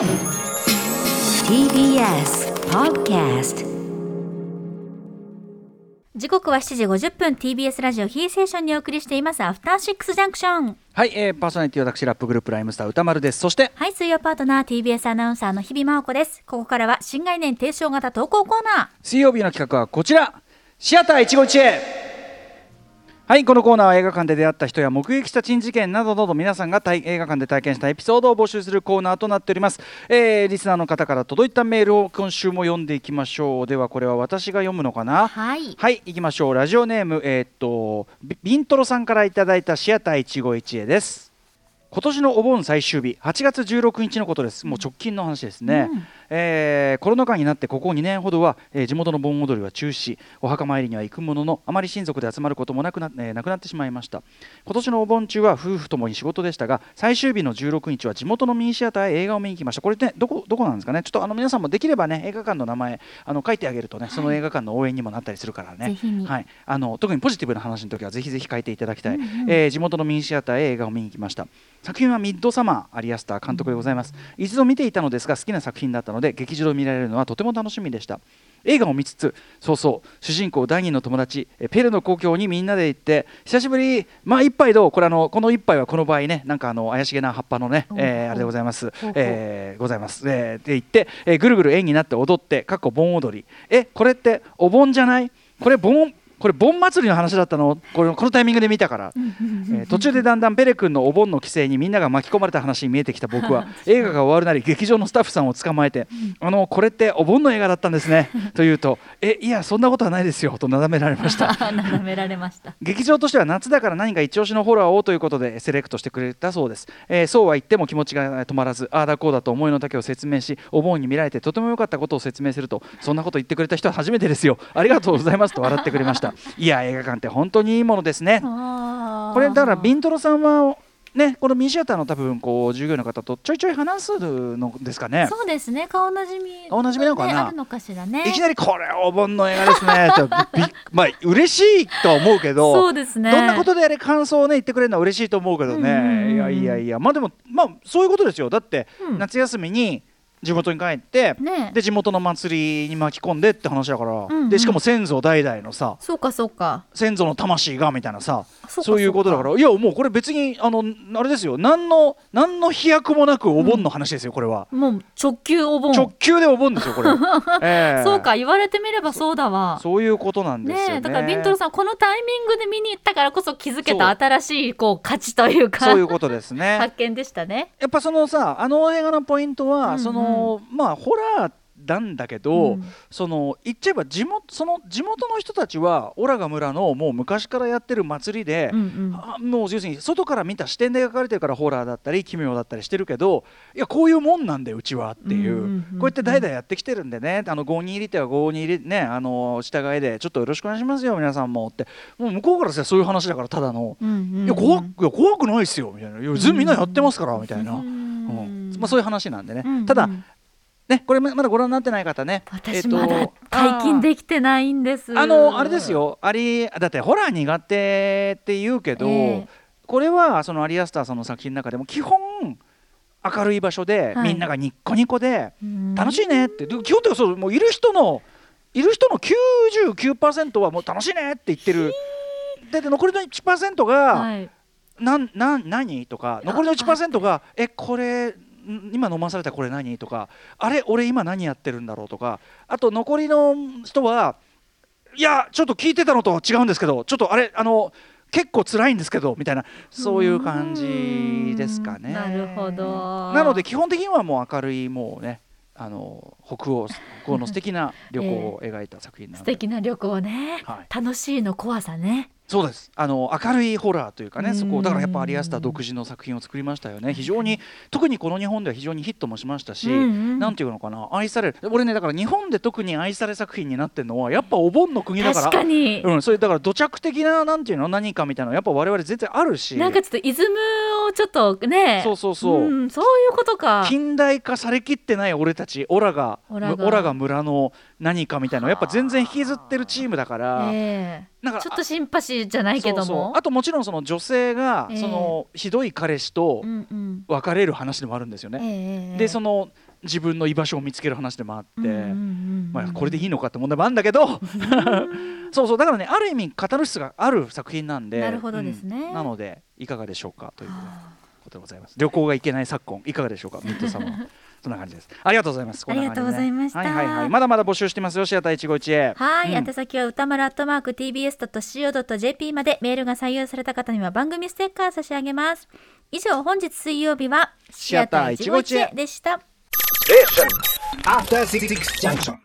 TBS Podcast 時刻は7時50分。TBS ラジオキーセーションにお送りしています。アフターシックスジャンクションはい、えー、パーソナリティ私ラップグループライムスター歌丸です。そしてはい水曜パートナー TBS アナウンサーの日々真央子です。ここからは新概念提唱型投稿コーナー。水曜日の企画はこちら。シアター一期一会はいこのコーナーは映画館で出会った人や目撃した珍事件などなど皆さんが体映画館で体験したエピソードを募集するコーナーとなっております、えー、リスナーの方から届いたメールを今週も読んでいきましょう。ではこれは私が読むのかな？はい。はい行きましょう。ラジオネームえーっとビビントロさんからいただいたシアター一期一会です。今年のお盆最終日8月16日のことです。もう直近の話ですね、うんえーコロナ禍になってここ2年ほどは、えー地元の盆踊りは中止お墓参りには行くもののあまり親族で集まることもなくな,、えーなくなってしまいました。今年のお盆中は夫婦ともに仕事でしたが最終日の16日は地元のミニシアターへ映画を見に行きました。これねどこどこなんですかね？ちょっとあの皆さんもできればね映画館の名前あの書いてあげるとねその映画館の応援にもなったりするからね、はい、あの特にポジティブな話の時はぜひぜひ書いていただきたい、えー地元のミニシアターへ映画を見に行きました。作品はミッドサマーアリアスター監督でございます、一度見ていたのですが好きな作品だったので劇場で見られるのはとても楽しみでした。映画を見つつそうそう主人公第二の友達えペルの故郷にみんなで行って久しぶりまあ一杯どう？これあのこの一杯はこの場合ねなんかあの怪しげな葉っぱのね、えーあれでございます。えーございます、えーで行って、えーぐるぐる円になって踊ってかっこ盆踊り。えこれってお盆じゃない？これ盆これ盆祭りの話だったの？これこのタイミングで見たから、えー途中でだんだんペレ君のお盆の規制にみんなが巻き込まれた話に見えてきた僕は。映画が終わるなり劇場のスタッフさんを捕まえて「あのこれってお盆の映画だったんですね」と言うと「えいやそんなことはないですよ」となだめられました。眺められました。劇場としては夏だから何か一押しのホラーをということでセレクトしてくれたそうです、えーそうは言っても気持ちが止まらずああだこうだと思いの丈を説明しお盆に見られてとても良かったことを説明するとそんなこと言ってくれた人は初めてですよ。ありがとうございますと笑ってくれましたいや映画館って本当にいいものですね。ここれだからビントロさんはねこのミニシアターの多分こう従業員の方とちょいちょい話すのですかね。そうですね。顔なじみ顔なじみなのかな？ねあるのかしらね。いきなりこれお盆の映画ですね。と まあ嬉しいとは思うけどそうですね。どんなことであれ感想をね言ってくれるのは嬉しいと思うけどね。いやいやいや。まあでもまあそういうことですよ。だってうん。夏休みに地元に帰ってねで地元の祭りに巻き込んでって話だからんうん。でしかも先祖代々のさそうかそうか。先祖の魂がみたいなさそうかそういうことだから。いやもうこれ別にあのあれですよ。何の何の飛躍もなくお盆の話ですよこれは。もう直球お盆。直球でお盆ですよこれ。ええ。そうか言われてみればそうだわ。そういうことなんですよね。ねえだからビントロさんこのタイミングで見に行ったからこそ気づけた新しいこう価値というか。そういうことですね。発見でしたね。やっぱそのさあの映画のポイントは、うんうん。そのまあホラーなんだけど、うん。その言っちゃえば地元その地元の人たちはオラガ村のもう昔からやってる祭りで、うんうん。あもう要するに外から見た視点で描かれてるからホラーだったり奇妙だったりしてるけどいやこういうもんなんでうちはっていう,、うんうんうんうん。こうやって代々やってきてるんでねあの5人入り手は5人入りねあの従いでちょっとよろしくお願いしますよ皆さんもって。もう向こうからしたらそういう話だからただの。うんうんうん。いや怖くいや怖くないですよみたいな「いやみんなやってますから」みたいな、ううんんまあ、そういう話なんでね、うんうん。ただねこれままだご覧になってない方ね。私まだ解禁できてないんです。あのあれですよ。ありだってホラー苦手って言うけど、ええ。これはそのアリアスターさんの作品の中でも基本明るい場所で、はい。みんながニッコニコでうん。楽しいねって、で基本的にそうもういる人のいる人の99%はもう楽しいねって言ってる。でで残りの1%が、はい。なんなん何とか残りの1%がえこれん今飲まされたこれ何？とかあれ俺今何やってるんだろう？とかあと残りの人はいやちょっと聞いてたのとは違うんですけどちょっとあれあの結構辛いんですけどみたいなそういう感じですかね。なるほど。なので基本的にはもう明るいもうねあの北欧北欧の素敵な旅行を 描いた作品なので、素敵な旅行ね、はい楽しいの怖さね。そうです。あの明るいホラーというかねそうん。こだからやっぱアリアスター独自の作品を作りましたよね。非常に特にこの日本では非常にヒットもしましたし、うんうん。なんていうのかな愛される俺ねだから日本で特に愛され作品になってるのはやっぱお盆の国だから。確かに、うん、それだから土着的ななんていうの何かみたいなのやっぱ我々全然あるし。なんかちょっとイズムをちょっとね。そうそうそう。うん、そういうことか。近代化されきってない俺たちオラがオラが。村の何かみたいなの。やっぱ全然引きずってるチームだから、ええ。なんかちょっとシンパシーじゃないけども。あともちろんその女性が、ええ。そのひどい彼氏と別れる話でもあるんですよね。ええでその自分の居場所を見つける話でもあって、まあ、これでいいのかって問題もあるんだけど。そうそう。だからねある意味カタルシスがある作品なんで。なるほどですね。うん。なのでいかがでしょうかということでございます。旅行が行けない昨今いかがでしょうか？ミッドサマー。そんな感じです。ありがとうございます。こんな感じでね。ありがとうございました。はいはいはい。まだまだ募集してますよシアター一期一会はい、うん。宛先は歌丸アットマーク tbs.co.jp までメールが採用された方には番組ステッカー差し上げます。以上、本日水曜日はシアター一期一会でした。After Six Junction.